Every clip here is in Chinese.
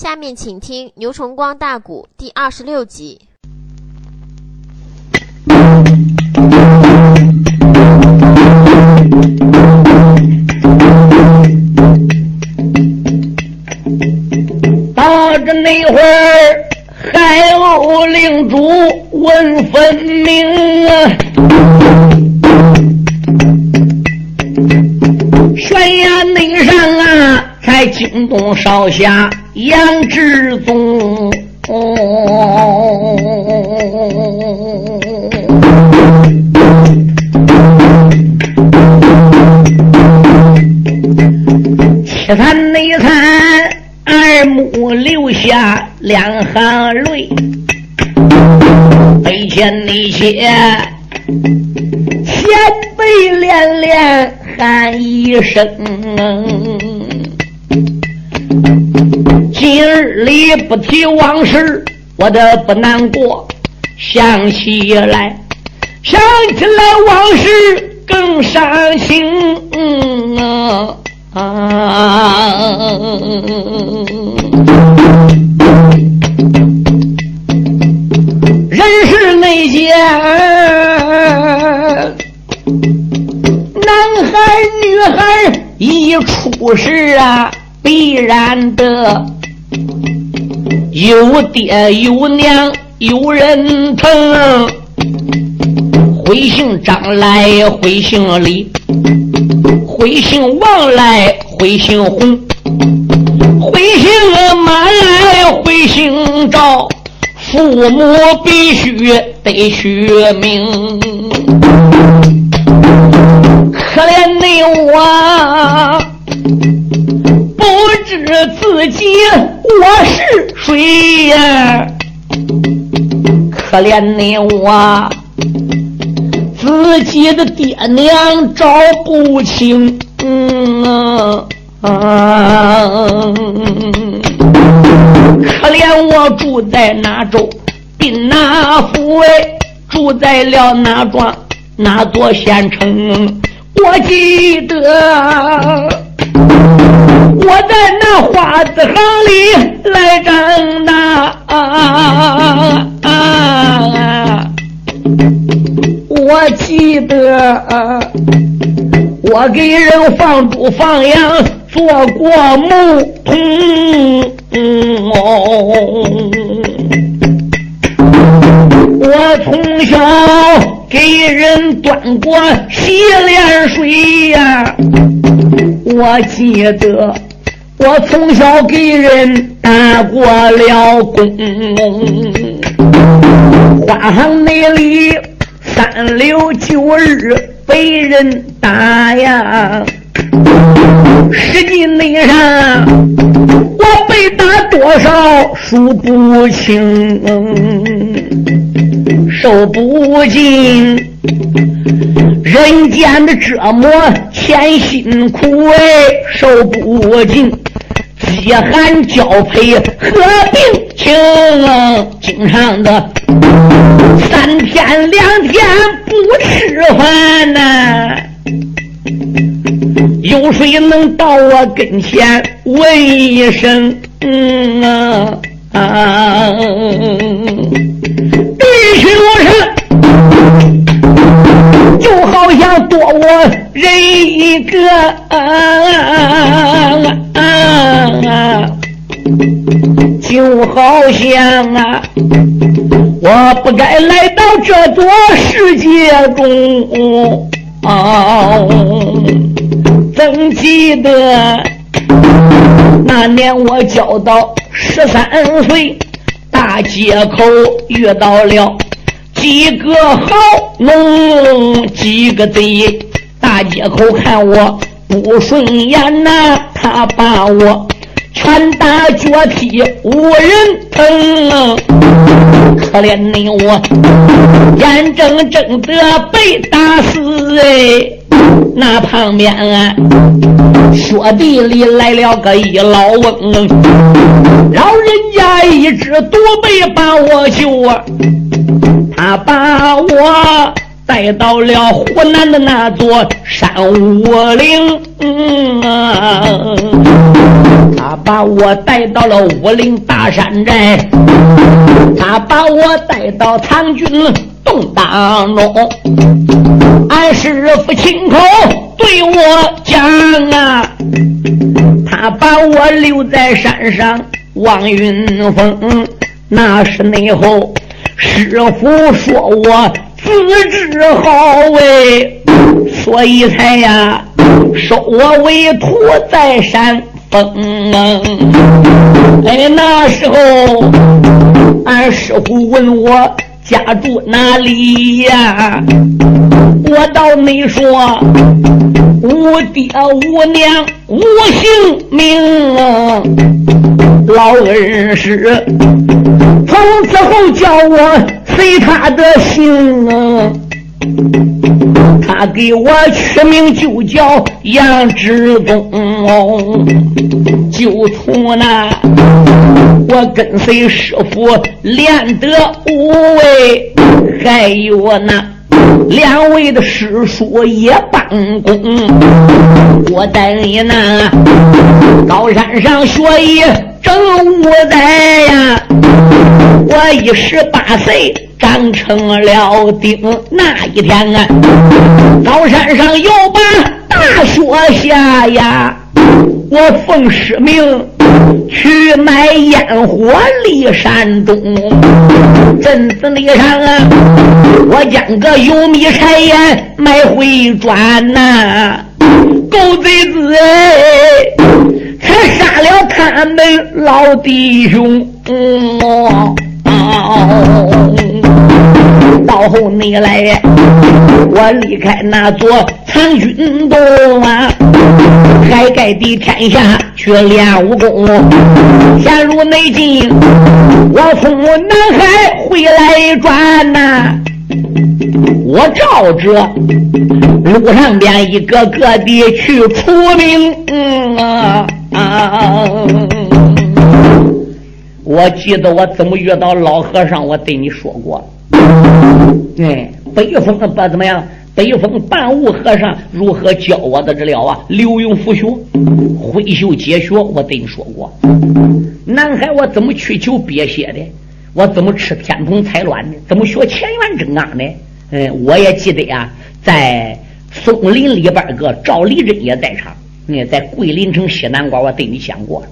下面请听《牛崇光大鼓》第二十六集。到这那会儿，海鸥领主问分明啊，惊动少侠杨志宗。七残内残，二目流下两行泪，背前那些前辈连连喊一声。今日里不提往事，我的不难过。想起来，想起来往事更伤心啊！人世内间，男孩女孩一出世啊，必然的有爹有娘有人疼，回姓张来回姓李。回姓王来，回姓洪；回姓马来，回姓赵。父母必须得取名。可怜的我，这自己我是谁呀？可怜的我。自己的爹娘找不清，嗯啊，可怜我住在哪州，滨哪府哎，住在了哪庄哪座县城？我记得我在那花子行里来长大。我记得我给人放猪放羊做过牧童，我从小给人端过洗脸水呀。我记得我从小给人打过了工，花行那里。三六九日被人打呀，实际内上我被打多少数不清，受不尽 人间的折磨，千辛苦哎，受不尽。饥寒交配和病情，经常的三天两天不吃饭呐。有谁能到我跟前问一声？嗯啊，弟兄们，就好像多我人一个。啊啊啊啊啊，就好像啊，我不该来到这座世界中。啊怎记得那年我交到十三岁，大街口遇到了几个好农，几个贼，大街口看我。不顺眼呐，他把我拳打脚踢，无人疼。可怜你我，眼睁睁的被打死哎！那旁边啊，雪地里来了个一老翁，老人家一只独背把我救啊，他把我。带到了湖南的那座山五岭，他把我带到了武陵大山寨，他把我带到唐军洞当中，俺师傅亲口对我讲啊，他把我留在山上望云峰，那是内后师傅说我。资质好为，所以才呀收我为徒在山峰。哎，那时候俺师傅问我家住哪里呀？我倒没说无爹无娘无姓名，老恩师从此后叫我。随他的姓啊，他给我取名就叫杨志忠。就从那我跟随师傅练得无畏，还有那两位的师叔也帮工。我在那高山上学艺正五载呀，我一十八岁。长成了丁，那一天啊，高山上又把大雪下呀。我奉师命去买烟火离山中，镇子里上啊，我将个油米柴盐买回转呐。狗贼子哎，才杀了他们老弟兄。到后你来，我离开那座藏军洞啊，海盖的天下去练武功。陷入内境，我从南海回来转呐，我照着路上边一个个的去出名啊啊！我记得我怎么遇到老和尚，我对你说过。哎，北风不怎么样？北风半悟和尚如何教我的这了啊？刘永福学，挥袖解学，我对你说过。南海我怎么去求鳖血的？我怎么吃天蓬彩卵的？怎么学乾元真刚的？嗯，我也记得呀，在松林里边个赵立珍也在场。嗯，在桂林城西南关，我对你讲过。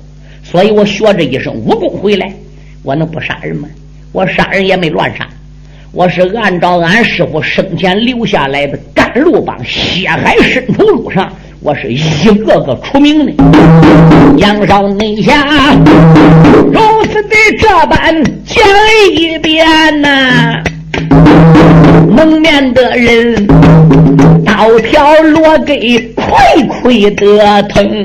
所以我学这一身武功回来，我能不杀人吗？我杀人也没乱杀。我是按照俺师傅生前留下来的甘露帮血海深仇路上，我是一个个出名的。杨少内下如此的这般讲一遍呐，蒙面的人刀条落给亏亏的疼，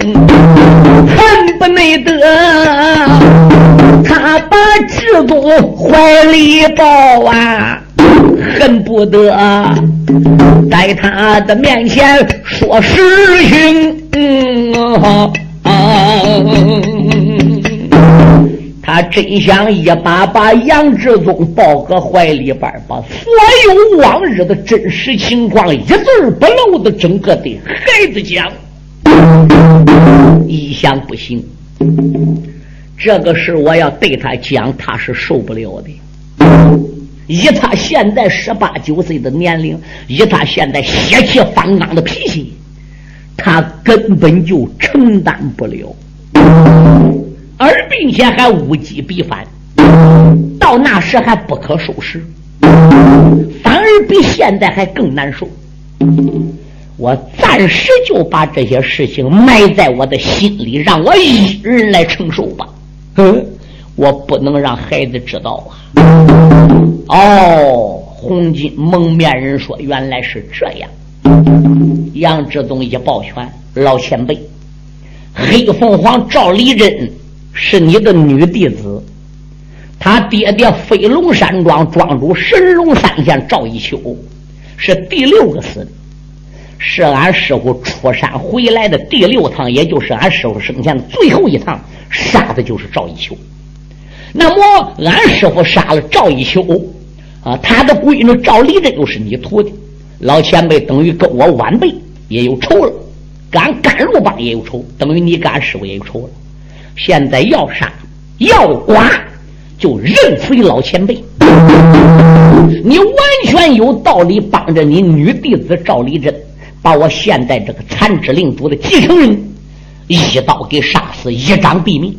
恨不内得他把制度怀里抱啊。恨不得在他的面前说实情。他真想一把把杨志宗抱个怀里边，把所有往日的真实情况一字不漏的整个对孩子讲。一想不行，这个事我要对他讲，他是受不了的。以他现在十八九岁的年龄，以他现在血气方刚的脾气，他根本就承担不了，而并且还物极必反，到那时还不可收拾，反而比现在还更难受。我暂时就把这些事情埋在我的心里，让我一人来承受吧。嗯，我不能让孩子知道啊。哦，红巾蒙面人说：“原来是这样。”杨志宗一抱拳：“老前辈，黑凤凰赵丽珍是你的女弟子，他爹爹飞龙山庄庄主神龙三仙赵一秋是第六个死的，是俺师傅出山回来的第六趟，也就是俺师傅生前的最后一趟，杀的就是赵一秋。那么，俺师傅杀了赵一秋。啊，他的闺女赵丽珍又是你徒弟，老前辈等于跟我晚辈也有仇了，赶甘露帮也有仇，等于你跟俺师傅也有仇了。现在要杀要剐，就任随老前辈。你完全有道理帮着你女弟子赵立珍，把我现在这个残肢领主的继承人一刀给杀死，一掌毙命。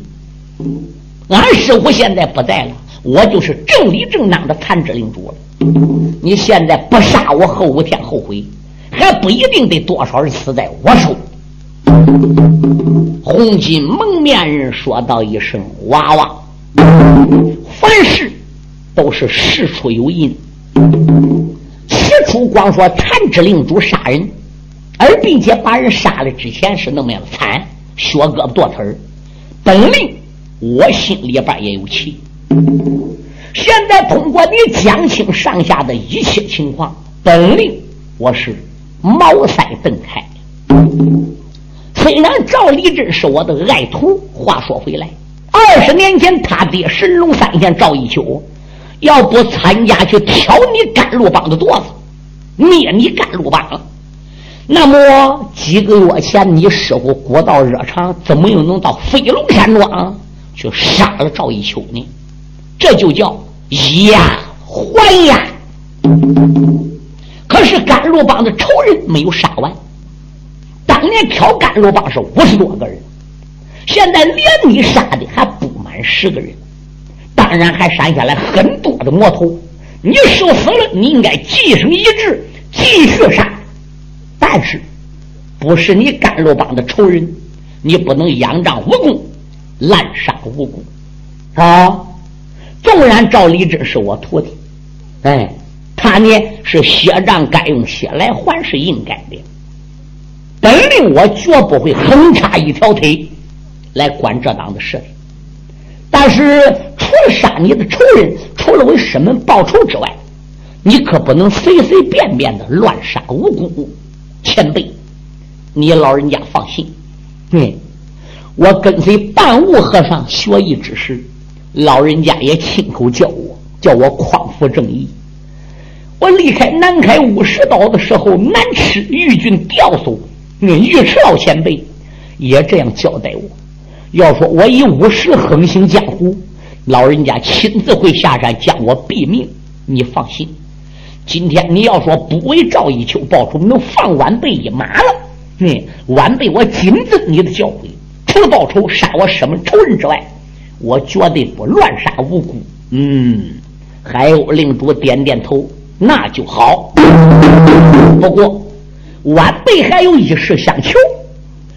俺师傅现在不在了，我就是正理正当的残肢领主了。你现在不杀我，后五天后悔，还不一定得多少人死在我手。红巾蒙面人说道一声：“娃娃，凡事都是事出有因。起初光说残肢领主杀人，而并且把人杀了之前是那么样惨，削胳膊剁腿本领我心里边也有气。”现在通过你讲清上下的一切情况，本领我是茅塞顿开。虽然赵立珍是我的爱徒，话说回来，二十年前他爹神龙三贤赵一秋，要不参加去挑你甘露帮的垛子，灭你甘露帮，那么几个月前你师傅国道热肠，怎么又能到飞龙山庄去杀了赵一秋呢？这就叫。以牙还牙，可是甘露帮的仇人没有杀完。当年挑甘露帮是五十多个人，现在连你杀的还不满十个人，当然还删下来很多的魔头。你受死了，你应该继承遗志，继续杀。但是不是你甘露帮的仇人，你不能仰仗无功，滥杀无辜啊！纵然赵立珍是我徒弟，哎，他呢是血账该用血来还，是应该的。本领我绝不会横插一条腿来管这档子事。但是除了杀你的仇人，除了为师门报仇之外，你可不能随随便便的乱杀无辜前辈。你老人家放心，对我跟随半悟和尚学艺之时。老人家也亲口叫我，叫我匡扶正义。我离开南开五十岛的时候，南池玉军吊梢，那尉迟老前辈也这样交代我。要说我以五十横行江湖，老人家亲自会下山将我毙命。你放心，今天你要说不为赵一秋报仇，能放晚辈一马了。嗯，晚辈我谨遵你的教诲，除了报仇杀我师门仇人之外。我绝对不乱杀无辜。嗯，海鸥领主点点头，那就好。不过晚辈还有一事相求，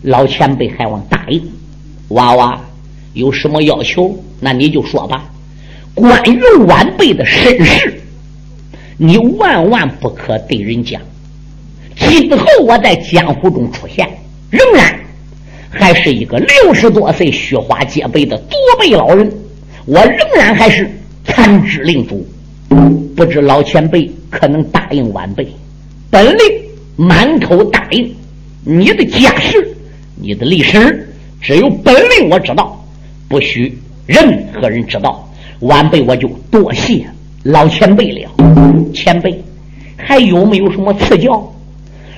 老前辈还望答应。娃娃有什么要求，那你就说吧。关于晚辈的身世，你万万不可对人讲。今后我在江湖中出现，仍然。还是一个六十多岁、虚花皆白的独背老人，我仍然还是残肢领主。不知老前辈可能答应晚辈？本令满口答应。你的家世、你的历史，只有本领我知道，不许任何人知道。晚辈我就多谢老前辈了。前辈还有没有什么赐教？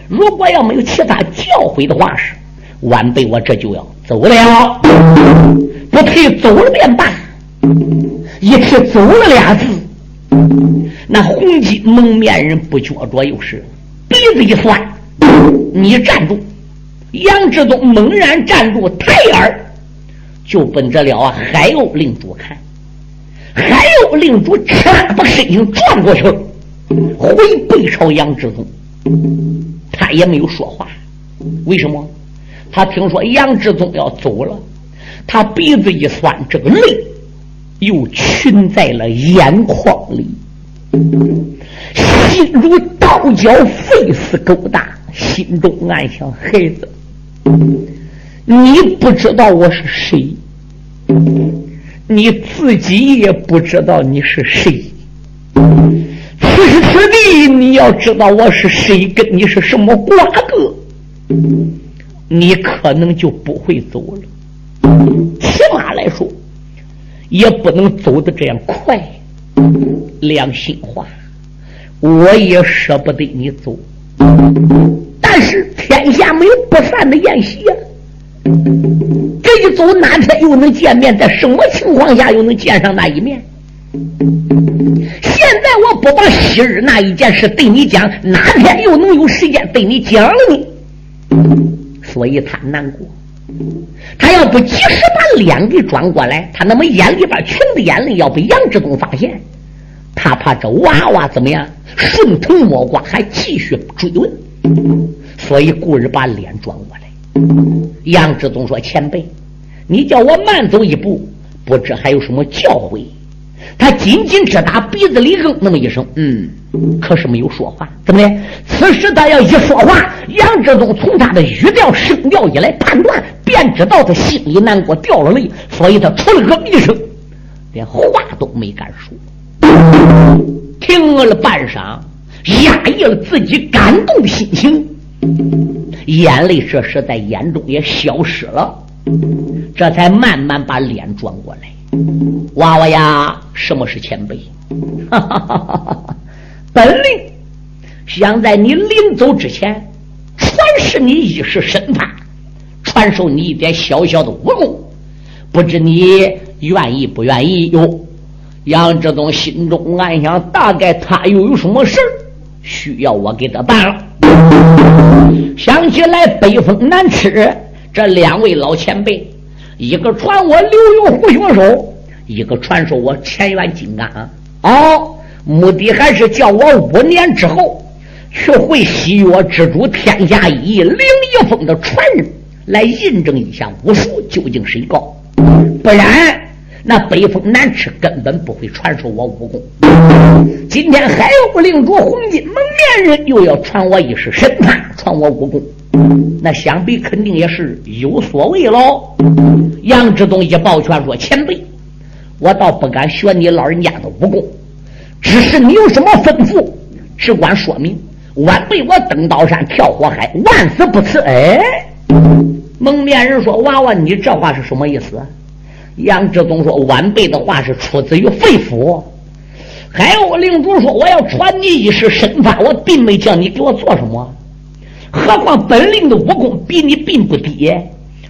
如果要没有其他教诲的话是。晚辈，我这就要走了，不退走了便罢。一提走了俩字，那红巾蒙面人不觉着又是鼻子一酸。你站住！杨志东猛然站住，抬眼就奔着了啊海鸥领主看。海鸥领主唰把身形转过去，回背朝杨志东，他也没有说话。为什么？他听说杨志宗要走了，他鼻子一酸，这个泪又群在了眼眶里，心如刀绞，肺似狗大，心中暗想：孩子，你不知道我是谁，你自己也不知道你是谁。此时此地，你要知道我是谁，跟你是什么瓜葛。你可能就不会走了，起码来说，也不能走的这样快。良心话，我也舍不得你走。但是天下没有不散的宴席呀。这一走哪天又能见面？在什么情况下又能见上那一面？现在我不把昔日那一件事对你讲，哪天又能有时间对你讲了呢？所以他难过。他要不及时把脸给转过来，他那么眼里边噙的眼泪要被杨志东发现，他怕这娃娃怎么样顺藤摸瓜，还继续追问，所以故意把脸转过来。杨志东说：“前辈，你叫我慢走一步，不知还有什么教诲？”他仅仅只打鼻子里哼那么一声，嗯，可是没有说话。怎么的？此时他要一说话，杨志东从他的语调声调一来判断，便知道他心里难过，掉了泪，所以他出了个一声，连话都没敢说，停了半晌，压抑了自己感动的心情，眼泪这时在眼中也消失了，这才慢慢把脸转过来。娃娃呀，什么是前辈？本领想在你临走之前传授你一时身法，传授你一点小小的武功，不知你愿意不愿意？哟，杨志东心中暗想，大概他又有什么事需要我给他办了。想起来北风难吃，这两位老前辈。一个传我刘有虎血手，一个传授我乾元金刚。哦，目的还是叫我五年之后去会西岳之主天下一林一峰的传人，来印证一下武术究竟谁高。不然，那北风难吃根本不会传授我武功。今天海鸥领主红金蒙面人又要传我一式神法，传我武功。那想必肯定也是有所谓喽。杨志东一抱拳说：“前辈，我倒不敢学你老人家的武功，只是你有什么吩咐，只管说明。晚辈我登刀山跳火海，万死不辞。”哎，蒙面人说：“娃娃，你这话是什么意思？”杨志东说：“晚辈的话是出自于肺腑。”海鸥领主说：“我要传你一式身法，我并没叫你给我做什么。”何况本领的武功比你并不低，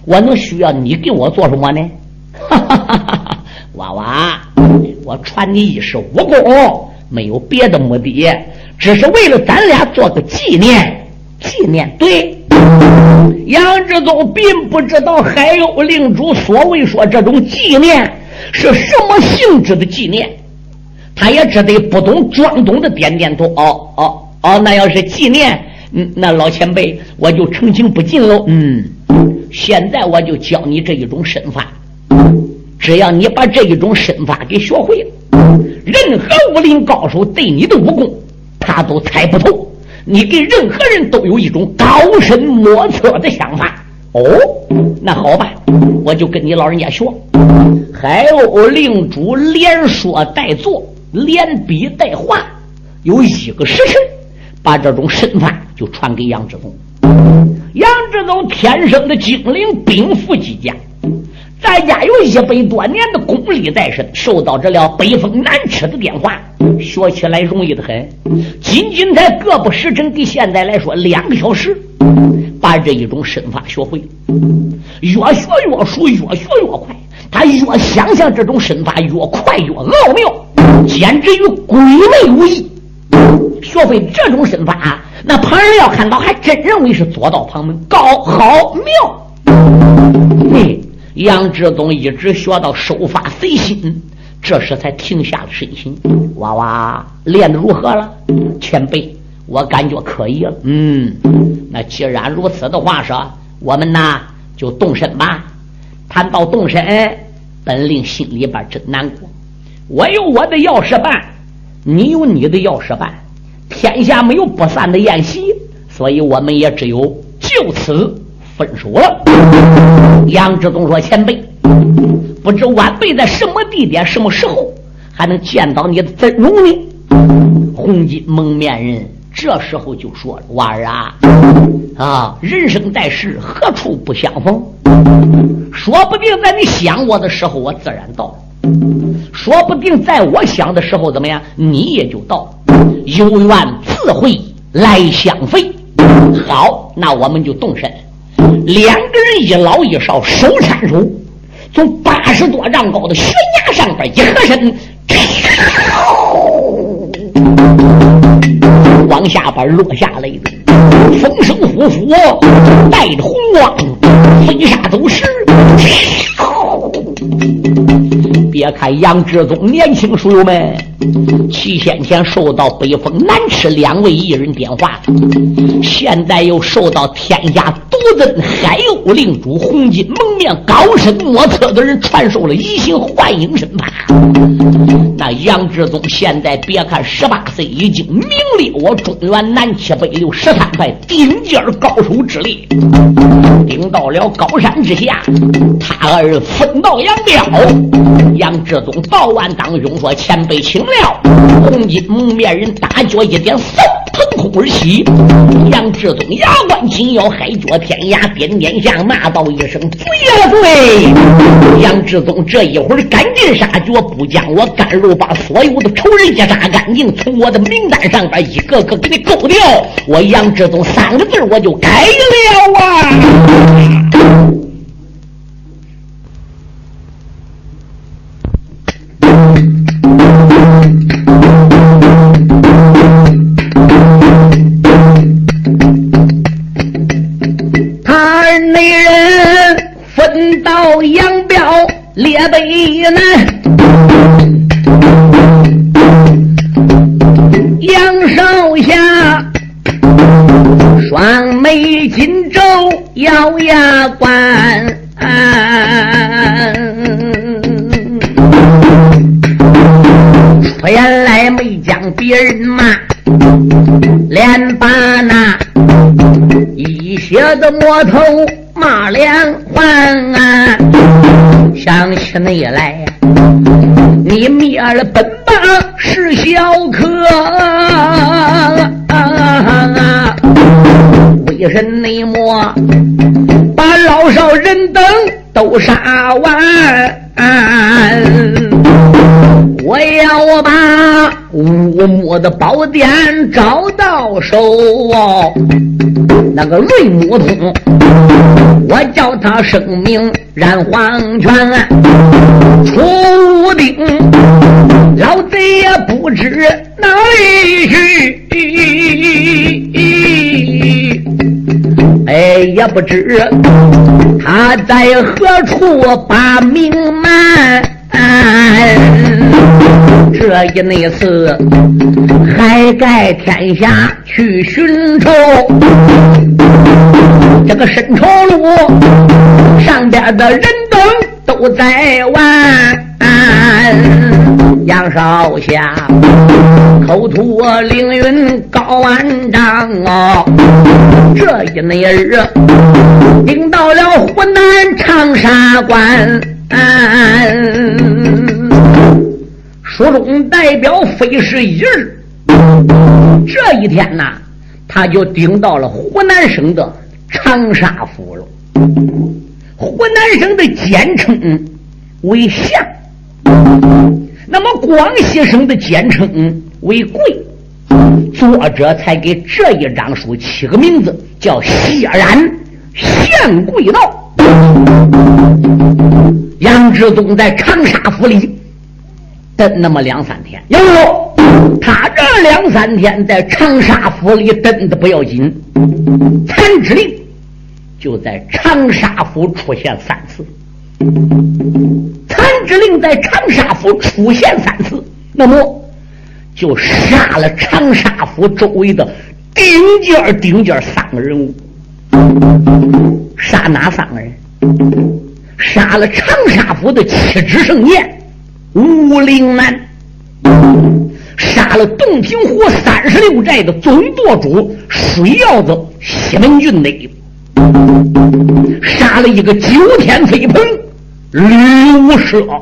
我能需要你给我做什么呢？哈哈哈哈娃娃，我传你一式武功，没有别的目的，只是为了咱俩做个纪念。纪念对。杨志宗并不知道海鸥领主所谓说这种纪念是什么性质的纪念，他也只得不懂装懂的点点头。哦哦哦，那要是纪念。嗯，那老前辈，我就澄清不进喽。嗯，现在我就教你这一种身法，只要你把这一种身法给学会了，任何武林高手对你的武功，他都猜不透。你给任何人都有一种高深莫测的想法。哦，那好吧，我就跟你老人家学。海鸥令主连说带做，连笔带画，有一个时辰。把这种身法就传给杨志东。杨志东天生的精灵，禀赋极佳，在家有一百多年的功力在身，受到这了北风南吃的电化，学起来容易的很。仅仅在个不时辰，给现在来说两个小时，把这一种身法学会，越学越熟，越学越快。他越想象这种身法，越快越奥妙，简直与鬼魅无异。学会这种身法，那旁人要看到，还真认为是左道旁门，高好妙。嘿，杨志东一直学到收发随心，这时才停下了身形。娃娃练的如何了？前辈，我感觉可以了。嗯，那既然如此的话说，我们呐就动身吧。谈到动身，本令心里边真难过。我有我的要事办，你有你的要事办。天下没有不散的宴席，所以我们也只有就此分手了。杨志东说：“前辈，不知晚辈在什么地点、什么时候还能见到你的真容呢？”红巾蒙面人这时候就说：“娃儿啊，啊，人生在世，何处不相逢？说不定在你想我的时候，我自然到了。”说不定在我想的时候，怎么样，你也就到了。有缘自会来相会。好，那我们就动身。两个人一老一少，手搀手，从八十多丈高的悬崖上边一合身，往下边落下来的风声呼呼，带着红光，飞沙走石。别看杨志宗年轻书友们，七天前受到北风南池两位艺人点化，现在又受到天下独尊海鸥领主红巾蒙面高深莫测的人传授了移形换影身法。那杨志忠现在别看十八岁，已经名列我中原南七北六十三派顶尖高手之列，顶到了高山之下，他儿分道扬镳。杨志忠道完当中说：“前辈请了。”红巾蒙面人大脚一点，嗖腾空而起。杨志忠牙关紧咬，海角天涯，点点下骂道一声：“罪呀罪！”杨志忠这一会儿赶尽杀绝，不将我甘露把所有的仇人一杀干净，从我的名单上边一个个给你勾掉。我杨志忠三个字我就改了啊！我头骂连环啊！想起你来，你灭了本帮是小可，为甚你莫把老少人等都杀完？我要把乌木的宝典找到手，那个瑞木通，我叫他生命染黄泉，出兵，老贼也不知哪里去，哎，也不知他在何处把命瞒。这一那次，海盖天下去寻仇，这个深仇路上边的人等都在玩。杨少侠口吐凌云高万丈哦，这一那日顶到了湖南长沙关。书中代表非是一日，这一天呐，他就顶到了湖南省的长沙府了。湖南省的简称为相，那么广西省的简称为贵。作者才给这一章书起个名字，叫“谢然县贵道”。杨志宗在长沙府里等那么两三天，有他这两三天在长沙府里等的不要紧，残之令就在长沙府出现三次。残之令在长沙府出现三次，那么就杀了长沙府周围的顶尖顶尖三个人物，杀哪三个人？杀了长沙府的七指圣剑吴陵南，杀了洞庭湖三十六寨的总舵主水鹞子西门俊内，杀了一个九天飞鹏吕无赦，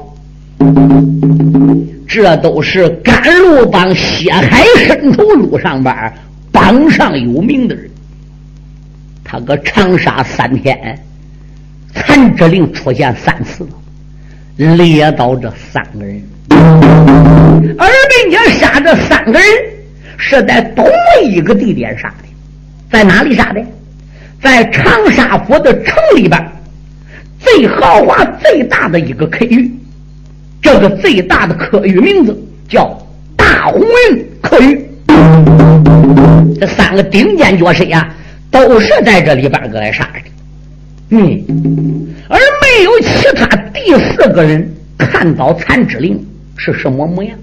这都是甘露帮血海深仇路上边榜上有名的人。他搁长沙三天。残之令出现三次，猎到这三个人，而并且杀这三个人是在同一个地点杀的。在哪里杀的？在长沙府的城里边，最豪华、最大的一个客寓。这个最大的客寓名字叫大红云客寓。这三个顶尖角色呀，都是在这里边个来杀的。嗯，而没有其他第四个人看到残之灵是什么模样。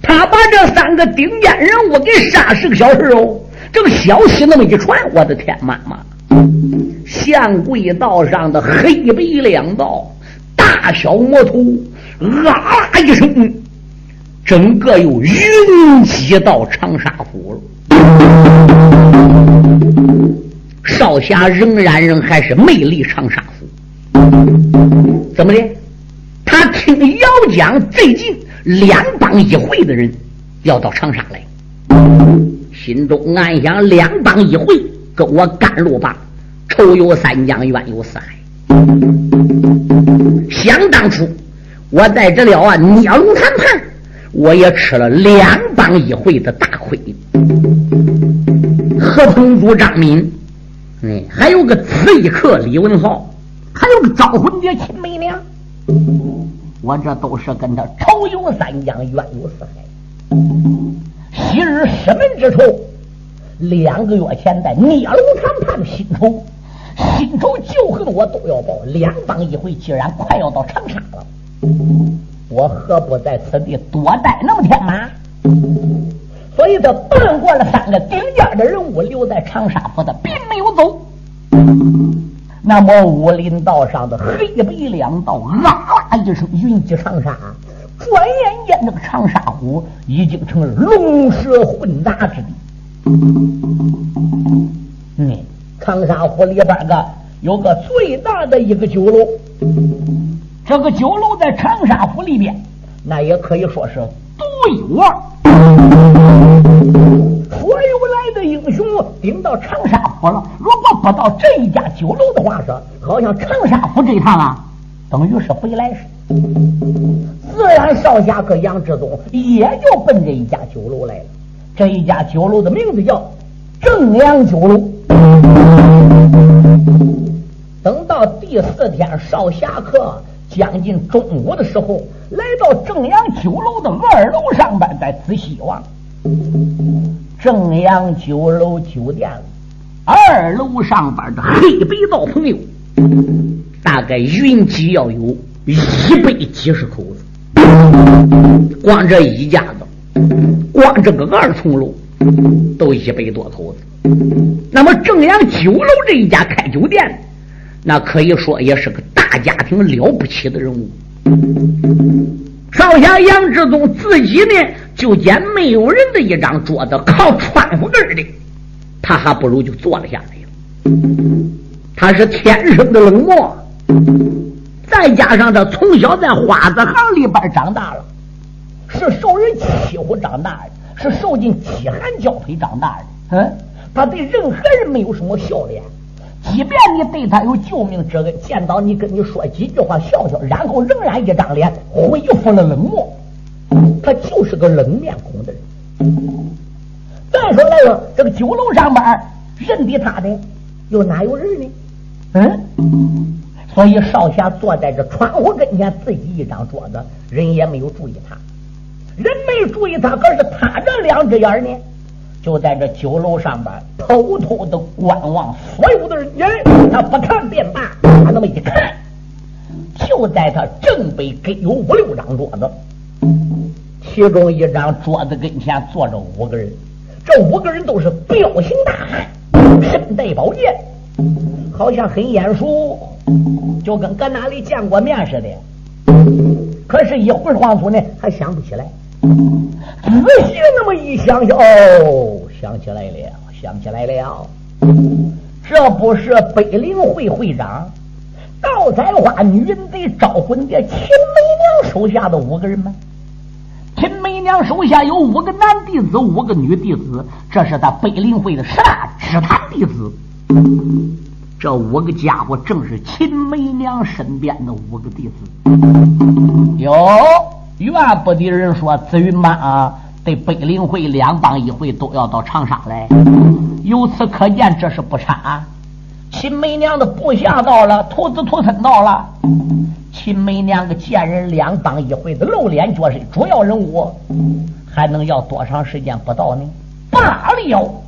他把这三个顶尖人物给杀十个小时哦。这个消息那么一传，我的天妈妈！县柜道上的黑白两道大小魔头，啊啦一声，整个又云集到长沙府了。少侠仍然仍还是魅力长沙府，怎么的？他听姚江最近两帮一会的人要到长沙来。心中暗想：两帮一回，跟我甘露吧。仇有三江，怨有四海。想当初，我在这了啊聂龙谈判，我也吃了两帮一回的大亏。何鹏祖张敏，还有个刺客李文浩，还有个招魂蝶秦美娘，我这都是跟他仇有三江，怨有四海。昔日师门之仇，两个月前在聂龙谈判的新仇，新仇旧恨我都要报。两帮一回，既然快要到长沙了，我何不在此地多待那么天吗？所以，他办过了三个顶尖的人物留在长沙府的，并没有。那么，武林道上的黑白两道，啊啦一声，云集长沙。转眼间，这个长沙府已经成了龙蛇混杂之地。嗯，长沙府里边个有个最大的一个酒楼，这个酒楼在长沙府里边，那也可以说是独一无二。所有来的英雄顶到长沙府了，如果不到这一家酒楼的话，说好像长沙府这一趟啊，等于是回来似的。自然，少侠和杨志宗也就奔这一家酒楼来了。这一家酒楼的名字叫正阳酒楼。等到第四天少侠客将近中午的时候，来到正阳酒楼的二楼上边，再仔细望，正阳酒楼酒店二楼上边的黑白道朋友，大概云集要有一百几十口子。光这一家子，光这个二层楼都一百多口子。那么正阳酒楼这一家开酒店，那可以说也是个大家庭，了不起的人物。少侠杨志宗自己呢，就见没有人的一张桌子，靠窗户根的，他还不如就坐了下来。他是天生的冷漠。再加上他从小在花子行里边长大了，是受人欺负长大的，是受尽饥寒交配长大的。嗯，他对任何人没有什么笑脸，即便你对他有救命之恩，见到你跟你说几句话笑笑，然后仍然一张脸恢复了冷漠。他就是个冷面孔的人。再说来说，这个酒楼上边认得他的又哪有人呢？嗯。所以少侠坐在这窗户跟前，自己一张桌子，人也没有注意他，人没注意他，可是他这两只眼呢，就在这酒楼上边偷偷的观望所有的人。他不看便罢，他那么一看，就在他正北给有五六张桌子，其中一张桌子跟前坐着五个人，这五个人都是彪形大汉，身带宝剑，好像很眼熟。就跟搁哪里见过面似的，可是，一会儿黄粗呢，还想不起来。仔细那么一想，哦，想起来了，想起来了，这不是北陵会会长盗采花女人贼招魂的秦媚娘手下的五个人吗？秦媚娘手下有五个男弟子，五个女弟子，这是他北陵会的十大支坛弟子。这五个家伙正是秦媚娘身边的五个弟子。哟，原不的人说紫云班啊，对北陵会两帮一会都要到长沙来。由此可见，这是不差。秦梅娘的部下到了，徒子徒孙到了。秦梅娘个见人两帮一回的露脸角色主要人物，还能要多长时间不到呢？罢了，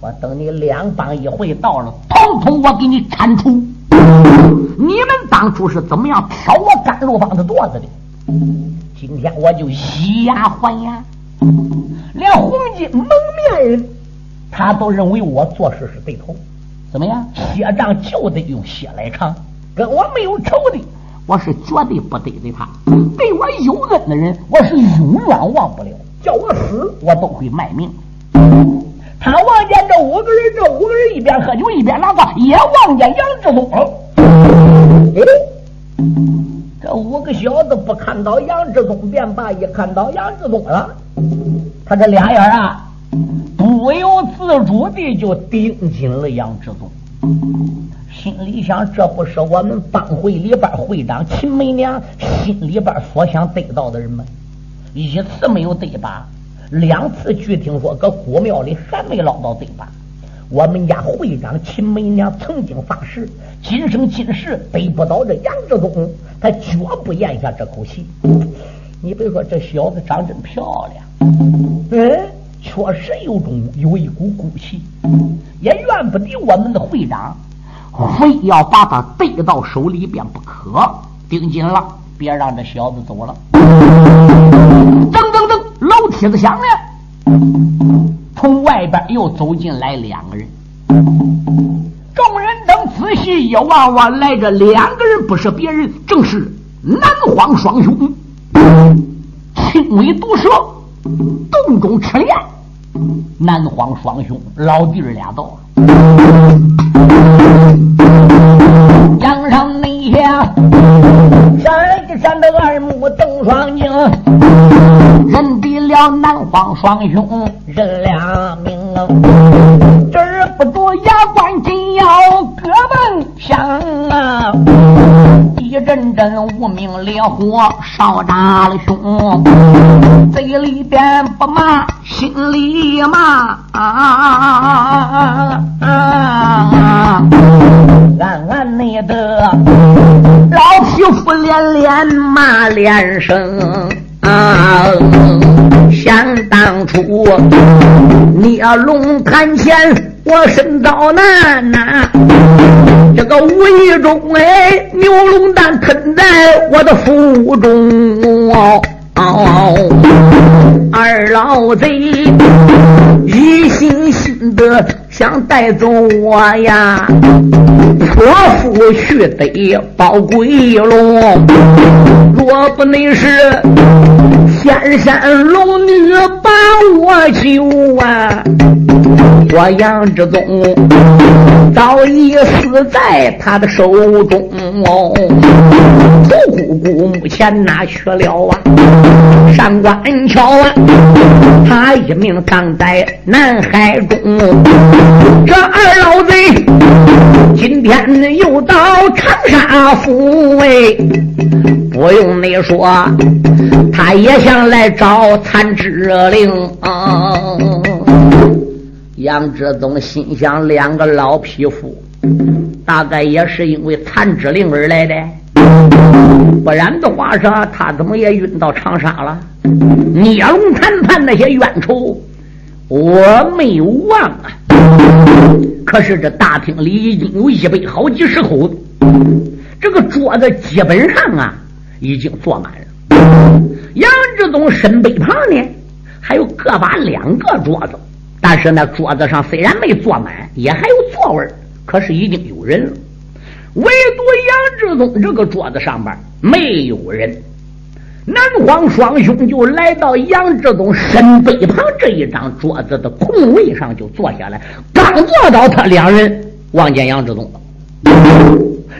我等你两帮一回到了，统统我给你铲除。你们当初是怎么样挑我甘露帮的垛子的？今天我就以牙还牙。连红巾蒙面人，他都认为我做事是对头。怎么样？血账就得用血来偿。跟我没有仇的，我是绝对不得罪他。对我有恩的人，我是永远忘不了。叫我死，我都会卖命。他望见这五个人，这五个人一边喝酒一边拉呱，也望见杨志忠。哎，这五个小子不看到杨志忠便罢，一看到杨志忠了，他这俩眼啊，不由自主的就盯紧了杨志东。心里想，这不是我们帮会里边会长秦梅娘心里边所想得到的人吗？一次没有对吧？两次据听说搁古庙里还没捞到对吧？我们家会长秦梅娘曾经发誓，今生今世得不到这杨志东，他绝不咽下这口气。你别说，这小子长真漂亮，嗯，确实有种有一股骨气，也怨不得我们的会长。非要把他逮到手里边不可，盯紧了，别让这小子走了。噔噔噔，楼梯子响了，从外边又走进来两个人。众人等仔细一望望，来这两个人不是别人，正是南荒双雄，青尾毒蛇，洞中赤练。南荒双雄，老弟儿俩到了。闪一闪的二目瞪双睛，认得了南方双兄，认了命。止不住牙关紧咬，胳膊响啊！一阵阵无名烈火烧炸了胸，嘴里边不骂，心里骂啊！暗暗内的老匹夫连连骂连声啊！想当初聂龙潭前，我身遭难呐，这个无意中哎，牛龙蛋吞在我的腹中哦。二老贼一心心的想带走我呀，泼妇去得宝贵龙，若不能是仙山龙女把我救啊，我杨志宗早已死在他的手中哦。胡姑姑目前哪去了啊？上官桥啊，他一命葬在南海中。这二老贼今天又到长沙府哎，不用你说，他也想来找残之令。杨志宗心想：两个老匹夫，大概也是因为残之令而来的。不然的话，说他怎么也晕到长沙了？聂龙谈判那些冤仇，我没有忘啊。可是这大厅里已经有一百好几十口，这个桌子基本上啊已经坐满了。杨志东身背旁呢，还有各把两个桌子，但是那桌子上虽然没坐满，也还有座位可是已经有人了。唯独杨志宗这个桌子上边没有人，南荒双兄就来到杨志宗身背旁这一张桌子的空位上就坐下来。刚坐到，他两人望见杨志宗了。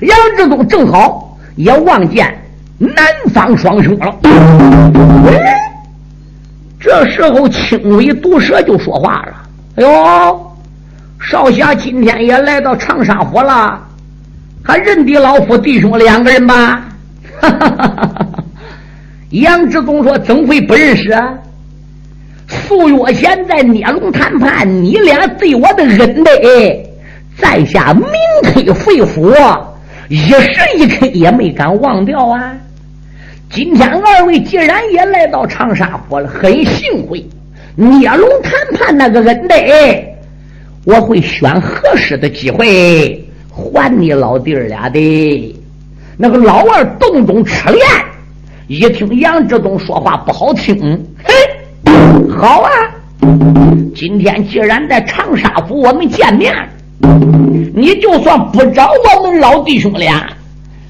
杨志宗正好也望见南方双兄了。这时候青尾毒蛇就说话了：“哎呦，少侠今天也来到长沙府了。”还认得老夫弟兄两个人吧？杨志宗说：“怎会不认识啊？数月前在孽龙谈判，你俩对我的恩德，在下铭刻肺腑，一时一刻也没敢忘掉啊！今天二位既然也来到长沙府了，很幸会。聂龙谈判那个恩德，我会选合适的机会还你老弟儿俩的。那个老二动动吃言，一听杨志东说话不好听，嘿，好啊！今天既然在长沙府我们见面，你就算不找我们老弟兄俩，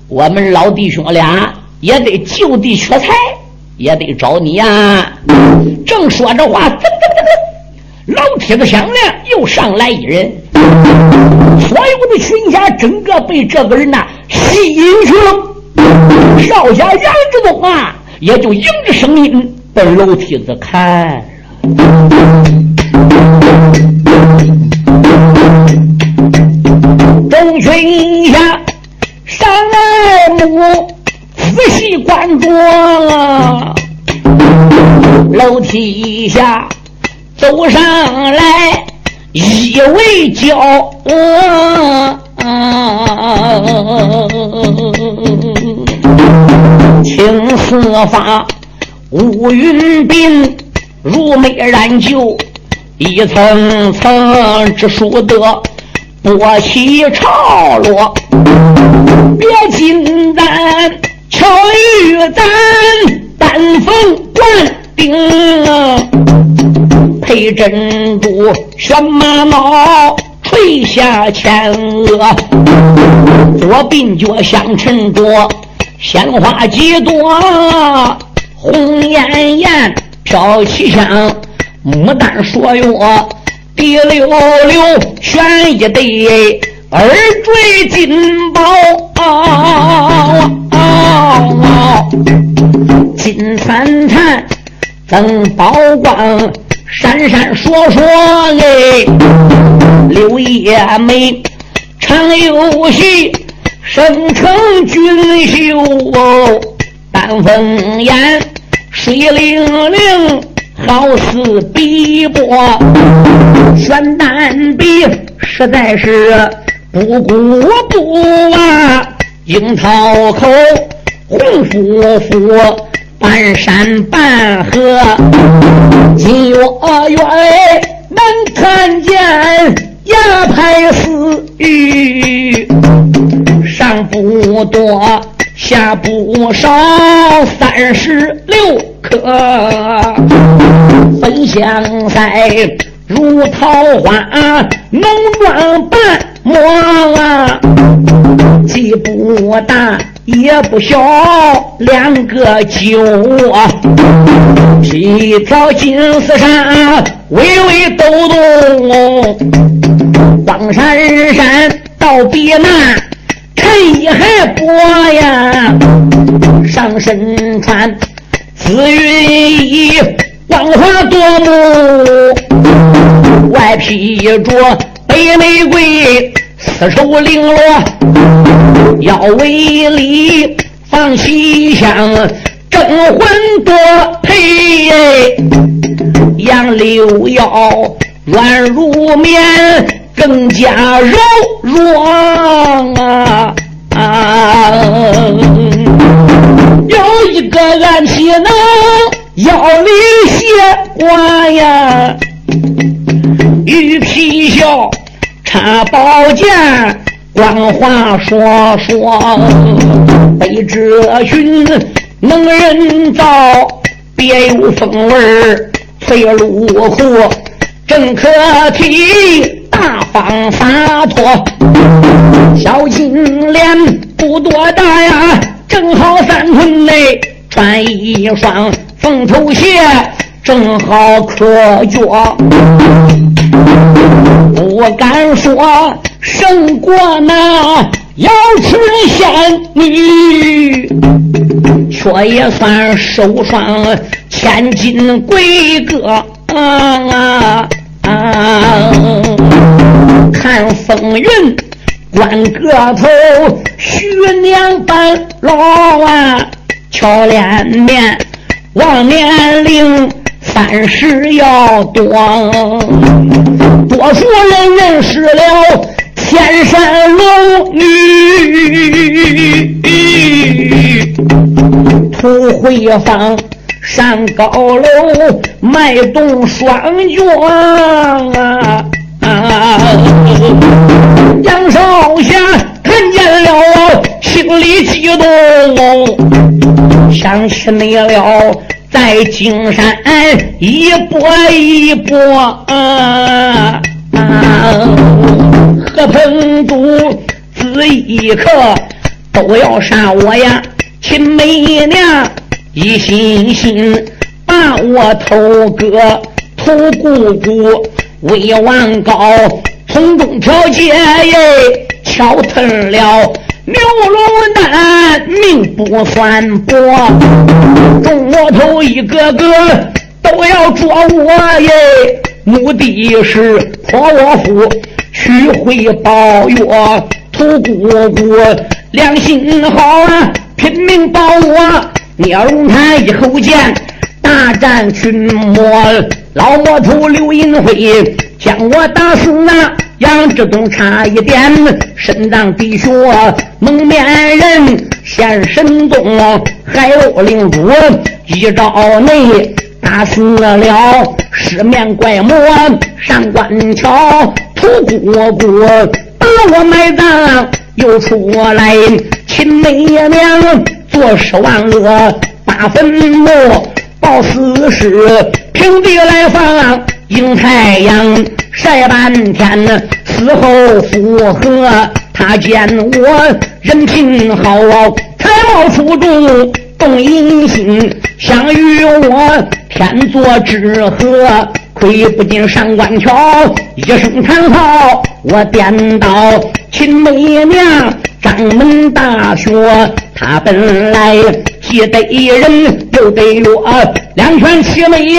我们老弟兄俩也得就地取材，也得找你呀。正说着话，噔噔噔噔，老梯子响亮，又上来一人，所有的群侠整个被这个人呐。吸引去了，少侠杨志东啊，也就迎着声音奔楼梯子看。众群侠着，楼梯下走上来一位娇。青丝发，乌云鬓，如眉染就，一层层之数得波起潮落。别金丹，巧玉丹，丹凤冠顶，配珍珠玄玛瑙。垂下前额，左鬓角相衬着鲜花几朵，红艳艳飘起香，牡丹说药，滴溜溜选一对耳坠金宝，金灿灿增宝光。闪闪烁烁哎，柳叶眉，常有戏，生成俊秀哦。丹凤眼，水灵灵，好似碧波。玄丹笔，实在是不古不啊。樱桃口，红夫妇。半山半河，金月月能看见牙牌似玉，上不多，下不少，三十六颗。粉香腮，如桃花，浓妆半抹啊，既不大。也不小，两个酒啊，一条金丝衫，微微抖动，光闪闪到鼻那，衬衣还薄呀，上身穿紫云衣，光华夺目，外披着白玫瑰。丝绸绫罗，腰围里放西厢，征魂多配。杨柳腰软如棉，更加柔软啊啊！有一个暗器能腰里斜挂呀，玉皮笑。插宝剑，光华说说，北这群能人造，别有风味儿，翠露湖正可体，大方洒脱。小金莲不多大呀，正好三寸内，穿一双凤头鞋，正好可脚。不敢说胜过那瑶池仙女，却也算受双千金贵哥。啊啊！看风云，观个头，徐娘半老啊，俏脸面，望年龄。三十要多，夫人认识了天山龙女，土回房上高楼，迈动双脚啊！杨少侠看见了，心里激动，想起你了。在金山一波一波，啊何鹏都这一刻都要杀我呀！秦媚娘一心心把我头割，头姑姑威王高，从中调解耶，敲疼了。牛龙蛋命不算薄，众魔头一个个都要捉我耶，目的是破我府，取回宝药。土姑姑良心好啊，拼命保我。聂龙潭一口剑，大战群魔，老魔头刘银辉将我打死啊！杨志东差一点身当滴血，蒙面人现神通，海鸥领主一招内打死了十面怪魔上官桥，土姑姑把我埋葬又出来，秦媚娘做十万恶把坟墓报死尸，平地来放迎太阳。晒半天，死后复合。他见我人品好，才貌出众，动淫心，想与我天作之合。亏不进上官桥，一声长号，我颠倒。秦媚娘掌门大学，他本来既得人又得我，两全其美。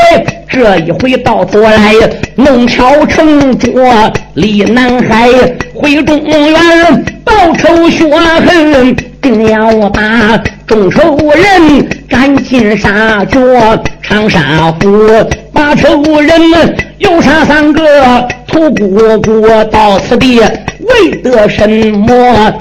这一回到头来，弄巧成拙，离南海回中原，报仇雪恨，定要把众仇人赶尽杀绝。长沙府把仇人们又杀三个，屠姑姑到此地为得什么？